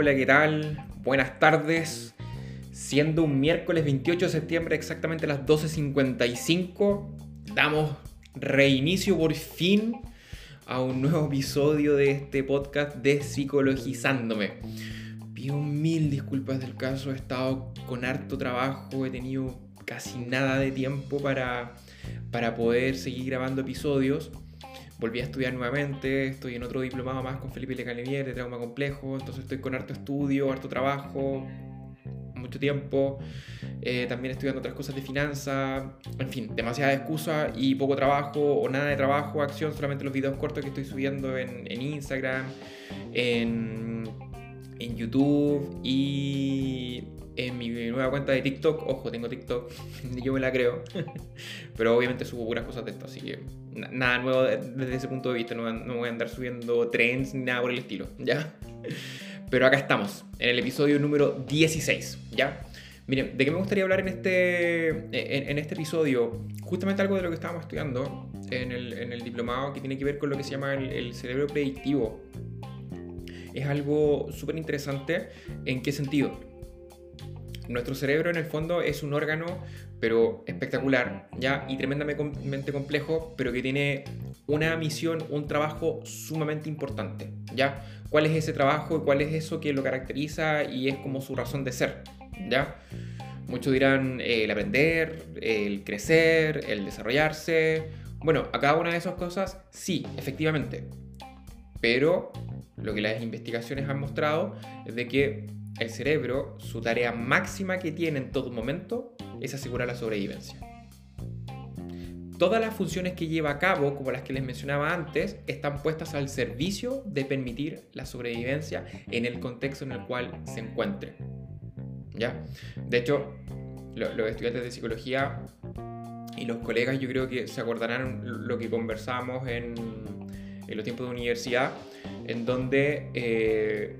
hola. Buenas tardes. Siendo un miércoles 28 de septiembre, exactamente a las 12.55, damos reinicio por fin a un nuevo episodio de este podcast de Psicologizándome. Pido mil disculpas del caso, he estado con harto trabajo, he tenido casi nada de tiempo para, para poder seguir grabando episodios volví a estudiar nuevamente, estoy en otro diplomado más con Felipe Lecalemier de trauma complejo, entonces estoy con harto estudio, harto trabajo, mucho tiempo, eh, también estudiando otras cosas de finanzas, en fin, demasiada excusa y poco trabajo o nada de trabajo, acción, solamente los videos cortos que estoy subiendo en, Instagram, en YouTube y en mi nueva cuenta de TikTok. Ojo, tengo TikTok, yo me la creo. Pero obviamente subo puras cosas de esto, así que nada nuevo desde ese punto de vista. No, no voy a andar subiendo trends ni nada por el estilo, ¿ya? Pero acá estamos, en el episodio número 16, ¿ya? Miren, ¿de qué me gustaría hablar en este, en, este episodio? Justamente algo de lo que estábamos estudiando en el, en el diplomado que tiene que ver con lo que se llama el, el cerebro predictivo. Es algo súper interesante. ¿En qué sentido? Nuestro cerebro en el fondo es un órgano, pero espectacular, ¿ya? Y tremendamente complejo, pero que tiene una misión, un trabajo sumamente importante, ¿ya? ¿Cuál es ese trabajo y cuál es eso que lo caracteriza y es como su razón de ser, ¿ya? Muchos dirán eh, el aprender, el crecer, el desarrollarse. Bueno, a cada una de esas cosas, sí, efectivamente. Pero lo que las investigaciones han mostrado es de que el cerebro, su tarea máxima que tiene en todo momento es asegurar la sobrevivencia. Todas las funciones que lleva a cabo, como las que les mencionaba antes, están puestas al servicio de permitir la sobrevivencia en el contexto en el cual se encuentre. ¿Ya? De hecho, los estudiantes de psicología y los colegas yo creo que se acordarán lo que conversamos en, los tiempos de universidad, en donde eh,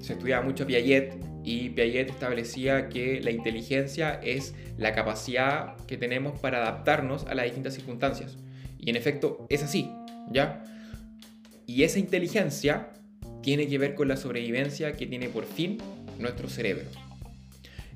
se estudiaba mucho Piaget y Piaget establecía que la inteligencia es la capacidad que tenemos para adaptarnos a las distintas circunstancias. Y en efecto es así, ¿ya? Y esa inteligencia tiene que ver con la sobrevivencia que tiene por fin nuestro cerebro.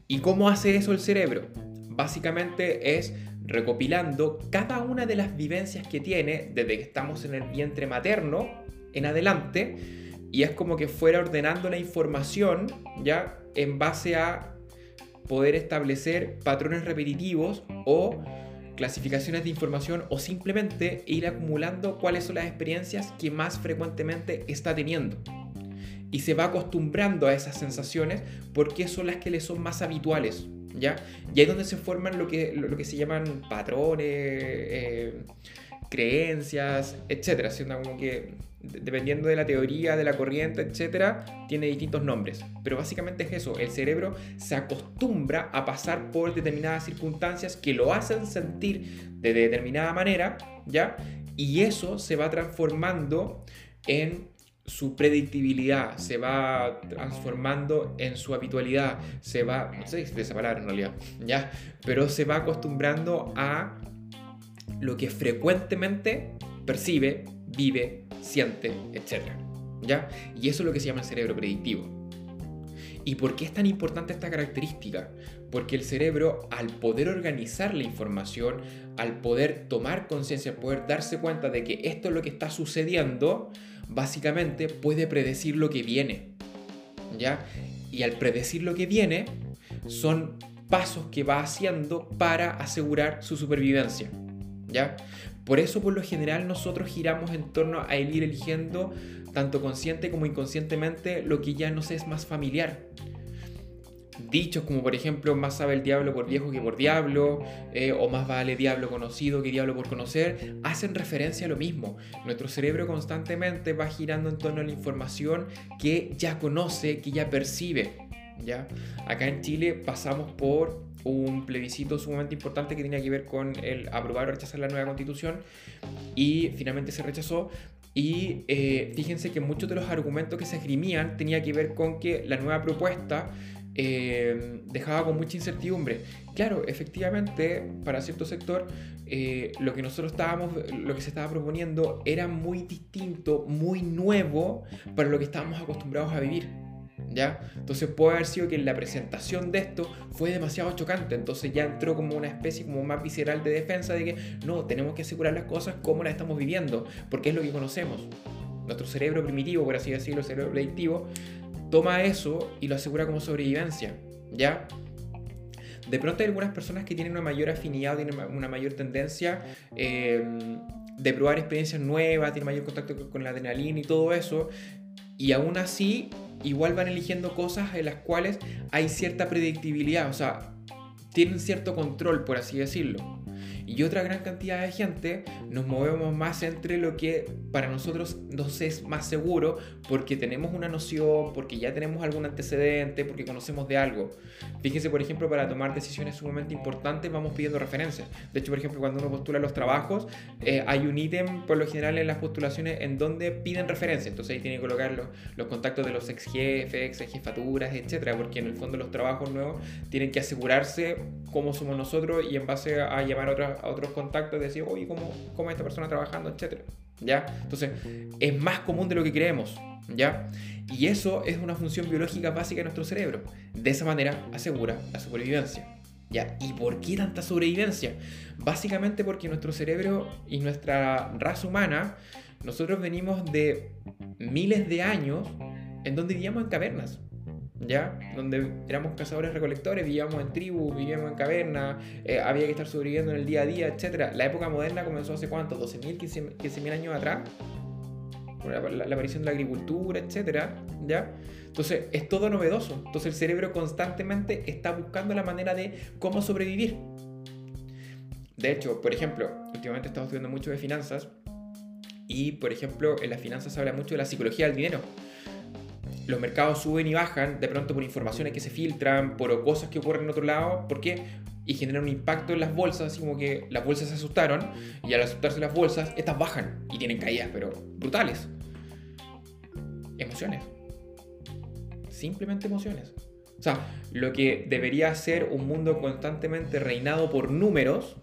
¿Y cómo hace eso el cerebro? Básicamente es recopilando cada una de las vivencias que tiene desde que estamos en el vientre materno en adelante y es como que fuera ordenando la información ya en base a poder establecer patrones repetitivos o clasificaciones de información o simplemente ir acumulando cuáles son las experiencias que más frecuentemente está teniendo. Y se va acostumbrando a esas sensaciones porque son las que le son más habituales. ¿ya? Y ahí es donde se forman lo que, lo, que se llaman patrones, eh, creencias, etcétera, siendo como que dependiendo de la teoría, de la corriente, etcétera, tiene distintos nombres. Pero básicamente es eso, el cerebro se acostumbra a pasar por determinadas circunstancias que lo hacen sentir de determinada manera, ¿ya? Y eso se va transformando en su predictibilidad, se va transformando en su habitualidad, se va, no sé si esa palabra en realidad, ¿ya? Pero se va acostumbrando a lo que frecuentemente percibe, vive, siente, etc. ¿Ya? Y eso es lo que se llama el cerebro predictivo. ¿Y por qué es tan importante esta característica? Porque el cerebro, al poder organizar la información, al poder tomar conciencia, poder darse cuenta de que esto es lo que está sucediendo, básicamente puede predecir lo que viene. ¿Ya? Y al predecir lo que viene, son pasos que va haciendo para asegurar su supervivencia. ¿ya? Por eso, por lo general, nosotros giramos en torno a ir eligiendo, tanto consciente como inconscientemente, lo que ya nos es más familiar. Dichos como, por ejemplo, más sabe el diablo por viejo que por diablo, eh, o más vale diablo conocido que diablo por conocer, hacen referencia a lo mismo. Nuestro cerebro constantemente va girando en torno a la información que ya conoce, que ya percibe. ¿ya? Acá en Chile pasamos por un plebiscito sumamente importante que tenía que ver con el aprobar o rechazar la nueva constitución y finalmente se rechazó. Y eh, fíjense que muchos de los argumentos que se esgrimían tenía que ver con que la nueva propuesta eh, dejaba con mucha incertidumbre. Claro, efectivamente, para cierto sector, eh, lo que nosotros estábamos, lo que se estaba proponiendo era muy distinto, muy nuevo para lo que estábamos acostumbrados a vivir. Entonces puede haber sido que la presentación de esto fue demasiado chocante, entonces ya entró como una especie como más visceral de defensa de que no, tenemos que asegurar las cosas como las estamos viviendo, porque es lo que conocemos. Nuestro cerebro primitivo, por así decirlo, cerebro predictivo, toma eso y lo asegura como sobrevivencia, ¿ya? De pronto hay algunas personas que tienen una mayor afinidad, tienen una mayor tendencia eh, de probar experiencias nuevas, tienen mayor contacto con la adrenalina y todo eso, y aún así igual van eligiendo cosas en las cuales hay cierta predictibilidad, o sea, tienen cierto control, por así decirlo y otra gran cantidad de gente nos movemos más entre lo que para nosotros nos es más seguro porque tenemos una noción, porque ya tenemos algún antecedente, porque conocemos de algo. Fíjense, por ejemplo, para tomar decisiones sumamente importantes vamos pidiendo referencias. De hecho, por ejemplo, cuando uno postula los trabajos, eh, hay un ítem por lo general en las postulaciones en donde piden referencias. Entonces ahí tiene que colocar los, los contactos de los ex jefes, ex jefaturas, etcétera, porque en el fondo los trabajos nuevos tienen que asegurarse cómo somos nosotros y en base a llamar a otras a otros contactos y decir, oye, ¿cómo, cómo esta persona trabajando, etcétera? ¿Ya? Entonces, es más común de lo que creemos, ¿ya? Y eso es una función biológica básica de nuestro cerebro. De esa manera asegura la supervivencia. ¿Ya? ¿Y por qué tanta sobrevivencia? Básicamente porque nuestro cerebro y nuestra raza humana, nosotros venimos de miles de años en donde vivíamos en cavernas. ¿Ya? Donde éramos cazadores recolectores, vivíamos en tribu, vivíamos en caverna, eh, había que estar sobreviviendo en el día a día, etc. La época moderna comenzó hace cuánto, 12.000, 15.000 años atrás, con la, aparición de la agricultura, etc. ¿ya? Entonces es todo novedoso. Entonces el cerebro constantemente está buscando la manera de cómo sobrevivir. De hecho, por ejemplo, últimamente estamos estudiando mucho de finanzas y, por ejemplo, en las finanzas se habla mucho de la psicología del dinero los mercados suben y bajan de pronto por informaciones que se filtran, por cosas que ocurren en otro lado, ¿por qué? Y generan un impacto en las bolsas, así como que las bolsas se asustaron y al asustarse las bolsas, estas bajan y tienen caídas, pero brutales. Emociones. Simplemente emociones. O sea, lo que debería ser un mundo constantemente reinado por números,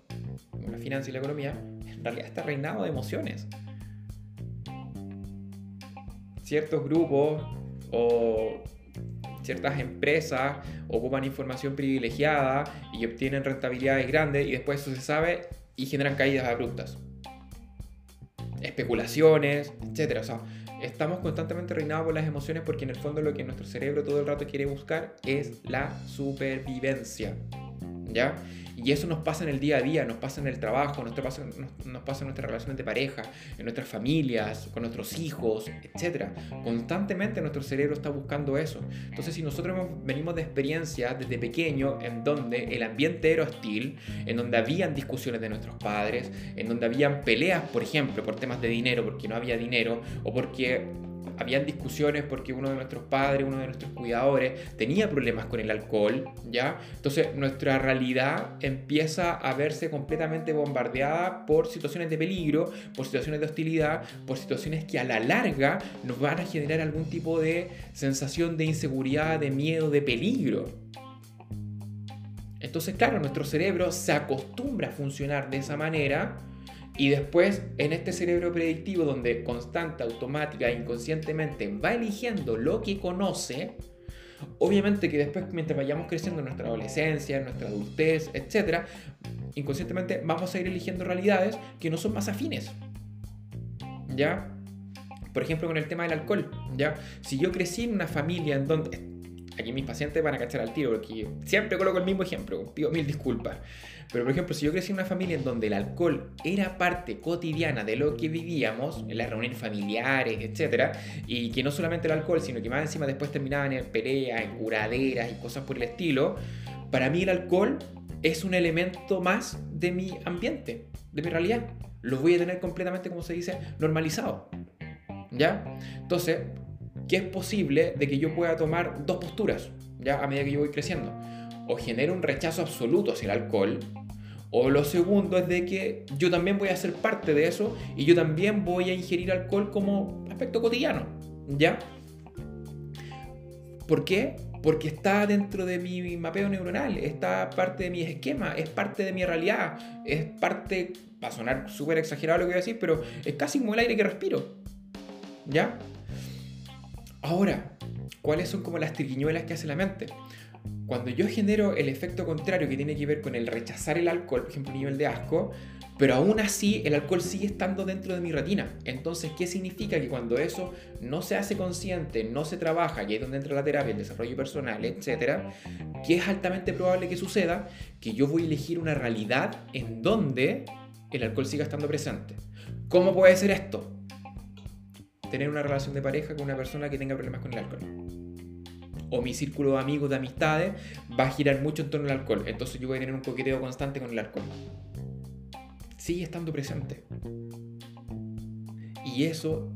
como la finanza y la economía, en realidad está reinado de emociones. Ciertos grupos o ciertas empresas ocupan información privilegiada y obtienen rentabilidades grandes y después eso se sabe y generan caídas abruptas. Especulaciones, etc. O sea, estamos constantemente reinados por las emociones porque en el fondo lo que nuestro cerebro todo el rato quiere buscar es la supervivencia. Y eso nos pasa en el día a día, nos pasa en el trabajo, nos pasa, nos, pasa en nuestras relaciones de pareja, en nuestras familias, con nuestros hijos, etc. Constantemente nuestro cerebro está buscando eso. Entonces, si nosotros venimos de experiencias desde pequeño en donde el ambiente era hostil, en donde habían discusiones de nuestros padres, en donde habían peleas, por ejemplo, por temas de dinero, porque no había dinero, o porque habían discusiones porque uno de nuestros padres, uno de nuestros cuidadores tenía problemas con el alcohol, ¿ya? Entonces nuestra realidad empieza a verse completamente bombardeada por situaciones de peligro, por situaciones de hostilidad, por situaciones que a la larga nos van a generar algún tipo de sensación de inseguridad, de miedo, de peligro. Entonces, claro, nuestro cerebro se acostumbra a funcionar de esa manera y después, en este cerebro predictivo, donde constante, automática inconscientemente va eligiendo lo que conoce, obviamente que después, mientras vayamos creciendo en nuestra adolescencia, en nuestra adultez, etc., inconscientemente vamos a ir eligiendo realidades que no son más afines. ¿Ya? Por ejemplo, con el tema del alcohol, ¿ya? Si yo crecí en una familia en donde aquí mis pacientes van a cachar al tiro porque siempre coloco el mismo ejemplo, pido mil disculpas. Pero por ejemplo, si yo crecí en una familia en donde el alcohol era parte cotidiana de lo que vivíamos, en las reuniones familiares, etc., y que no solamente el alcohol, sino que más encima después terminaban en peleas, en curaderas y cosas por el estilo, para mí el alcohol es un elemento más de mi ambiente, de mi realidad. Lo voy a tener completamente, como se dice, normalizado. ¿Ya? Entonces, que es posible de que yo pueda tomar dos posturas, ya a medida que yo voy creciendo. O genero un rechazo absoluto hacia el alcohol, o lo segundo es de que yo también voy a ser parte de eso y yo también voy a ingerir alcohol como aspecto cotidiano, ¿ya? ¿Por qué? Porque está dentro de mi mapeo neuronal, está parte de mi esquema, es parte de mi realidad, es parte, va a sonar súper exagerado lo que voy a decir, pero es casi como el aire que respiro, ¿ya? Ahora, ¿cuáles son como las triquiñuelas que hace la mente? Cuando yo genero el efecto contrario que tiene que ver con el rechazar el alcohol, por ejemplo, a nivel de asco, pero aún así el alcohol sigue estando dentro de mi retina. Entonces, ¿qué significa? Que cuando eso no se hace consciente, no se trabaja, y ahí es donde entra la terapia, el desarrollo personal, etcétera, que es altamente probable que suceda, que yo voy a elegir una realidad en donde el alcohol siga estando presente. ¿Cómo puede ser esto? Tener una relación de pareja con una persona que tenga problemas con el alcohol. O mi círculo de amigos, de amistades, va a girar mucho en torno al alcohol. Entonces yo voy a tener un coqueteo constante con el alcohol sigue estando presente. Y eso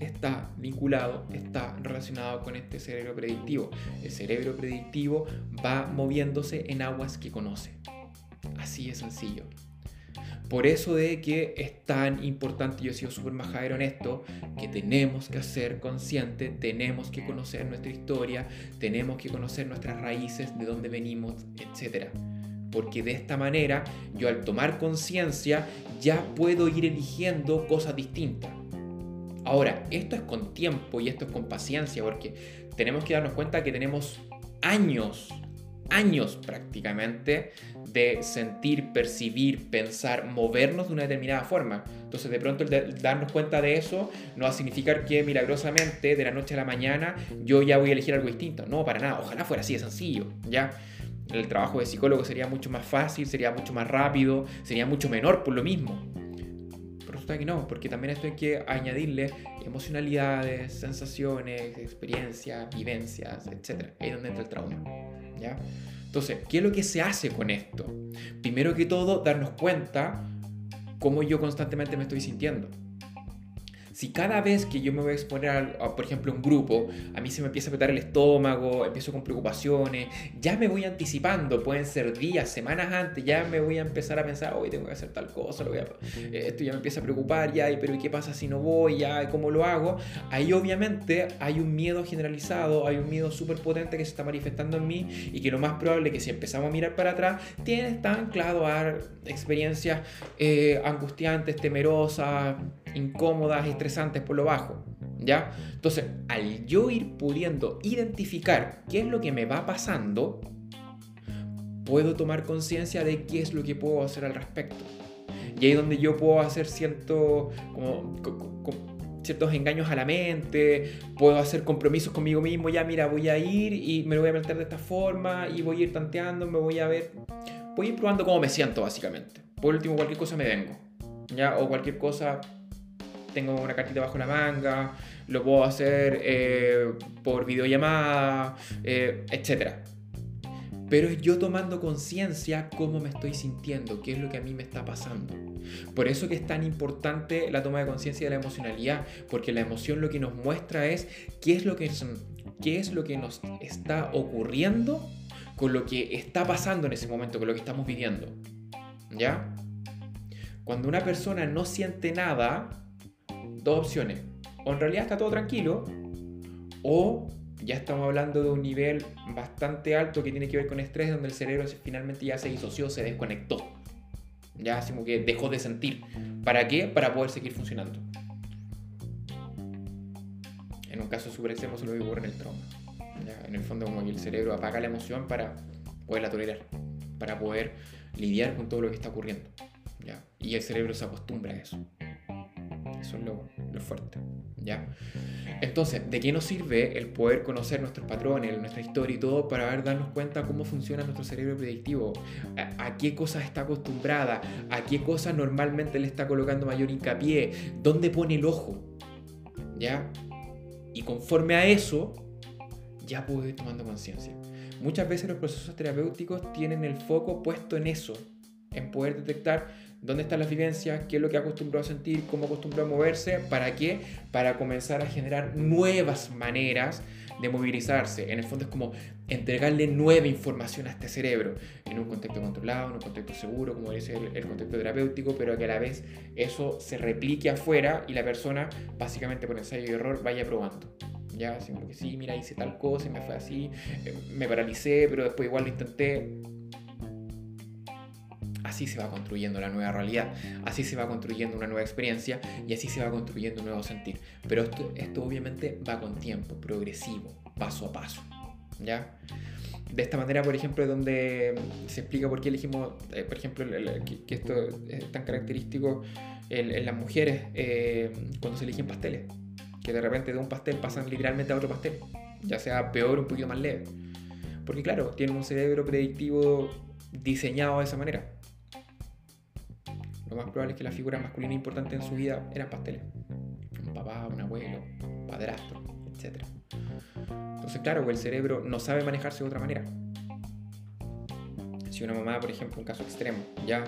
está vinculado, está relacionado con este cerebro predictivo. El cerebro predictivo va moviéndose en aguas que conoce. Así es sencillo. Por eso de que es tan importante, yo he sido súper majadero en esto, que tenemos que ser conscientes, tenemos que conocer nuestra historia, tenemos que conocer nuestras raíces, de dónde venimos, etcétera porque de esta manera yo al tomar conciencia ya puedo ir eligiendo cosas distintas. Ahora, esto es con tiempo y esto es con paciencia, porque tenemos que darnos cuenta que tenemos años, años prácticamente de sentir, percibir, pensar, movernos de una determinada forma. Entonces, de pronto, el darnos cuenta de eso no va a significar que milagrosamente de la noche a la mañana yo ya voy a elegir algo distinto. No, para nada. Ojalá fuera así de sencillo, ¿ya? el trabajo de psicólogo sería mucho más fácil, sería mucho más rápido, sería mucho menor por lo mismo. Pero resulta que no, porque también esto hay que añadirle emocionalidades, sensaciones, experiencias, vivencias, etc. Ahí es donde entra el trauma. Entonces, ¿qué es lo que se hace con esto? Primero que todo, darnos cuenta cómo yo constantemente me estoy sintiendo. Si cada vez que yo me voy a exponer, a, por ejemplo, un grupo, a mí se me empieza a petar el estómago, empiezo con preocupaciones, ya me voy anticipando, pueden ser días, semanas antes, ya me voy a empezar a pensar, hoy tengo que hacer tal cosa, a, esto ya me empieza a preocupar, ya, pero ¿y qué pasa si no voy? Ya, ¿cómo lo hago? Ahí obviamente hay un miedo generalizado, hay un miedo súper potente que se está manifestando en mí y que lo más probable es que si empezamos a mirar para atrás, tiene está anclado a experiencias eh, angustiantes, temerosas, incómodas, por lo bajo. ¿Ya? Entonces, al yo ir pudiendo identificar qué es lo que me va pasando, puedo tomar conciencia de qué es lo que puedo hacer al respecto. Y ahí es donde yo puedo hacer cierto, ciertos engaños a la mente, puedo hacer compromisos conmigo mismo, ya mira, voy a ir y me lo voy a meter de esta forma y voy a ir tanteando, me voy a ver, voy a ir probando cómo me siento básicamente. Por último, cualquier cosa me vengo, ¿ya? O cualquier cosa tengo una cartita bajo la manga, lo puedo hacer eh, por videollamada, eh, etc. Pero es yo tomando conciencia cómo me estoy sintiendo, qué es lo que a mí me está pasando. Por eso que es tan importante la toma de conciencia de la emocionalidad, porque la emoción lo que nos muestra es qué es lo que, qué es lo que nos está ocurriendo con lo que está pasando en ese momento, con lo que estamos viviendo. ¿Ya? Cuando una persona no siente nada, dos opciones. O en realidad está todo tranquilo, o ya estamos hablando de un nivel bastante alto que tiene que ver con estrés, donde el cerebro finalmente ya se disoció, se desconectó. Ya así como que dejó de sentir. ¿Para qué? Para poder seguir funcionando. En un caso súper extremo se lo ocurre en el trauma. en el fondo como que el cerebro apaga la emoción para poderla tolerar, para poder lidiar con todo lo que está ocurriendo. ¿ya? Y el cerebro se acostumbra a eso. Eso es lo, fuerte. ¿ya? Entonces, ¿de qué nos sirve el poder conocer nuestros patrones, nuestra historia y todo para ver, darnos cuenta cómo funciona nuestro cerebro predictivo? A, qué cosas está acostumbrada? ¿A qué cosas normalmente le está colocando mayor hincapié? ¿Dónde pone el ojo? ¿Ya? Y conforme a eso, ya puedo ir tomando conciencia. Muchas veces los procesos terapéuticos tienen el foco puesto en eso, en poder detectar dónde están las vivencias, qué es lo que ha acostumbrado a sentir, cómo acostumbrado a moverse, para qué, para comenzar a generar nuevas maneras de movilizarse. En el fondo es como entregarle nueva información a este cerebro en un contexto controlado, en un contexto seguro, como dice el, contexto terapéutico, pero que a la vez eso se replique afuera y la persona, básicamente por ensayo y error, vaya probando. Ya, sí, mira, hice tal cosa y me fue así, eh, me paralicé, pero después igual lo intenté así se va construyendo la nueva realidad, así se va construyendo una nueva experiencia y así se va construyendo un nuevo sentir. Pero esto, esto obviamente va con tiempo, progresivo. paso a paso. ¿Ya? De esta manera, por ejemplo, es donde se explica por qué elegimos, eh, por ejemplo, que, esto es tan característico en, las mujeres eh, cuando se eligen pasteles. Que de repente de un pastel pasan literalmente a otro pastel, ya sea peor o un poquito más leve. Porque claro, tienen un cerebro predictivo diseñado de esa manera. Lo más probable es que la figura masculina importante en su vida eran pasteles. Un papá, un abuelo, un padrastro, etc. Entonces, claro, el cerebro no sabe manejarse de otra manera. Si una mamá, por ejemplo, un caso extremo, ya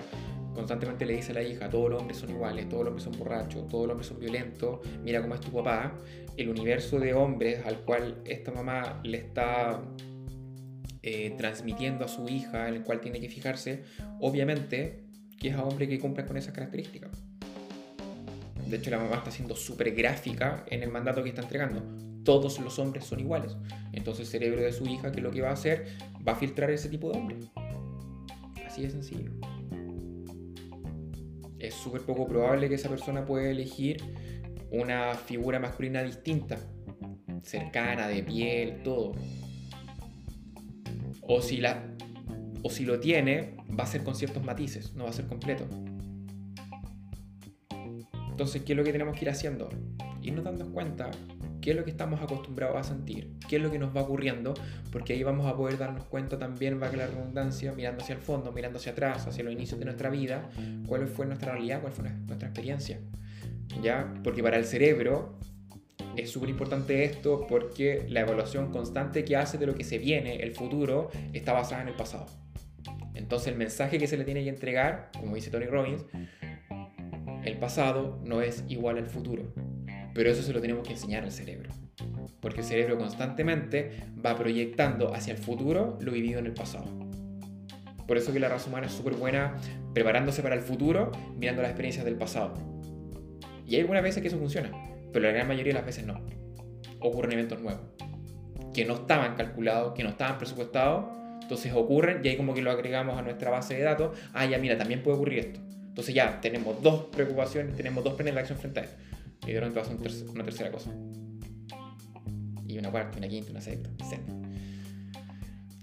constantemente le dice a la hija, todos los hombres son iguales, todos los hombres son borrachos, todos los hombres son violentos, mira cómo es tu papá, el universo de hombres al cual esta mamá le está eh, transmitiendo a su hija, en el cual tiene que fijarse, obviamente que es a hombre que cumpla con esas características. De hecho, la mamá está siendo súper gráfica en el mandato que está entregando. Todos los hombres son iguales. Entonces el cerebro de su hija, que lo que va a hacer? Va a filtrar ese tipo de hombre. Así de sencillo. Es súper poco probable que esa persona pueda elegir una figura masculina distinta, cercana, de piel, todo. O si, la, o si lo tiene, va a ser con ciertos matices, no va a ser completo. Entonces, ¿qué es lo que tenemos que ir haciendo? Irnos dando cuenta qué es lo que estamos acostumbrados a sentir, qué es lo que nos va ocurriendo, porque ahí vamos a poder darnos cuenta también, va a la redundancia, mirando hacia el fondo, mirando hacia atrás, hacia los inicios de nuestra vida, cuál fue nuestra realidad, cuál fue nuestra experiencia. ¿Ya? Porque para el cerebro es súper importante esto porque la evaluación constante que hace de lo que se viene, el futuro, está basada en el pasado. Entonces el mensaje que se le tiene que entregar, como dice Tony Robbins, el pasado no es igual al futuro. Pero eso se lo tenemos que enseñar al cerebro. Porque el cerebro constantemente va proyectando hacia el futuro lo vivido en el pasado. Por eso que la raza humana es súper buena preparándose para el futuro, mirando las experiencias del pasado. Y hay algunas veces que eso funciona pero la gran mayoría de las veces no. Ocurren eventos nuevos, que no estaban calculados, que no estaban presupuestados, entonces ocurren y ahí como que lo agregamos a nuestra base de datos, ah, ya mira, también puede ocurrir esto. Entonces ya tenemos dos preocupaciones, tenemos dos planes de acción frente a esto. Y de repente pasa una tercera cosa. Y una cuarta, una quinta, una sexta, etc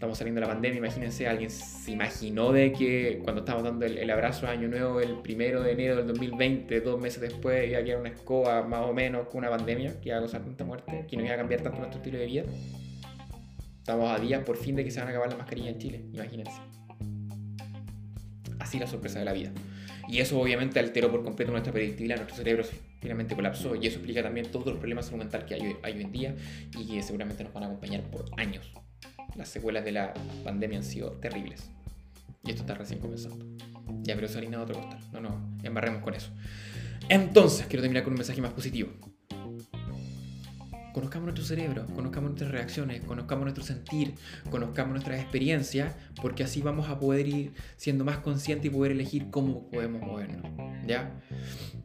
estamos saliendo de la pandemia, imagínense, alguien se imaginó de que cuando estábamos dando el, abrazo a Año Nuevo el primero de enero del 2020, dos meses después, iba a quedar una escoba más o menos con una pandemia que iba a causar tanta muerte, que no iba a cambiar tanto nuestro estilo de vida. Estamos a días por fin de que se van a acabar las mascarillas en Chile, imagínense. Así la sorpresa de la vida. Y eso obviamente alteró por completo nuestra predictibilidad, nuestro cerebro finalmente colapsó y eso explica también todos los problemas salud mental que hay, hay hoy en día y que seguramente nos van a acompañar por años las secuelas de la pandemia han sido terribles. Y esto está recién comenzando. Ya, pero eso harina otro costal. No, no, embarremos con eso. Entonces, quiero terminar con un mensaje más positivo. Conozcamos nuestro cerebro, conozcamos nuestras reacciones, conozcamos nuestro sentir, conozcamos nuestras experiencias, porque así vamos a poder ir siendo más conscientes y poder elegir cómo podemos movernos. ¿Ya?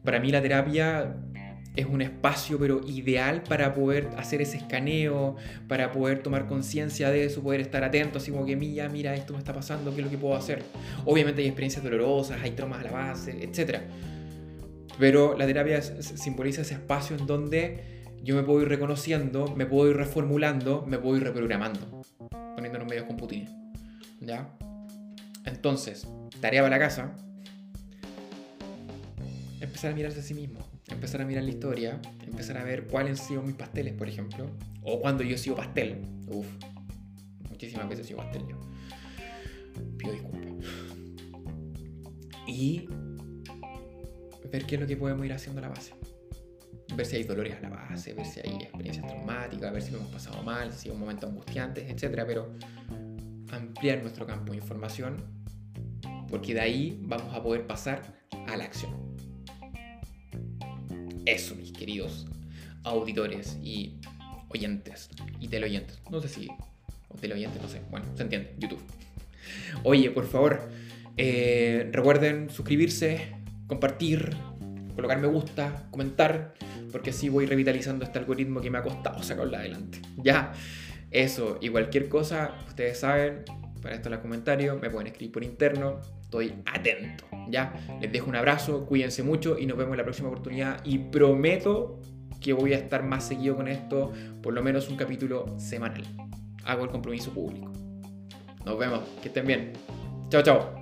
Para mí la terapia es un espacio pero ideal para poder hacer ese escaneo, para poder tomar conciencia de eso, poder estar atento, así como que mira, mira, esto me está pasando, ¿qué es lo que puedo hacer? Obviamente hay experiencias dolorosas, hay traumas a la base, etc. Pero la terapia simboliza ese espacio en donde yo me puedo ir reconociendo, me puedo ir reformulando, me puedo ir reprogramando, poniéndonos medios con Putin. ¿Ya? Entonces, tarea para la casa, empezar a mirarse a sí mismo empezar a mirar la historia, empezar a ver cuáles han sido mis pasteles, por ejemplo, o cuando yo he sido pastel. Uf, muchísimas veces he sido pastel yo. Pido disculpas. Y ver qué es lo que podemos ir haciendo a la base. Ver si hay dolores a la base, ver si hay experiencias traumáticas, ver si lo hemos pasado mal, si hay un momento angustiantes, etc. Pero ampliar nuestro campo de información, porque de ahí vamos a poder pasar a la acción. Eso, mis queridos auditores y oyentes y teleoyentes. No sé si. O teleoyentes, no sé. Bueno, se entiende. YouTube. Oye, por favor, eh, recuerden suscribirse, compartir, colocar me gusta, comentar, porque así voy revitalizando este algoritmo que me ha costado sacarlo adelante. Ya, eso y cualquier cosa, ustedes saben, para esto en los comentarios, me pueden escribir por interno, estoy atento. Ya, les dejo un abrazo, cuídense mucho y nos vemos en la próxima oportunidad. Y prometo que voy a estar más seguido con esto, por lo menos un capítulo semanal. Hago el compromiso público. Nos vemos, que estén bien. Chao, chao.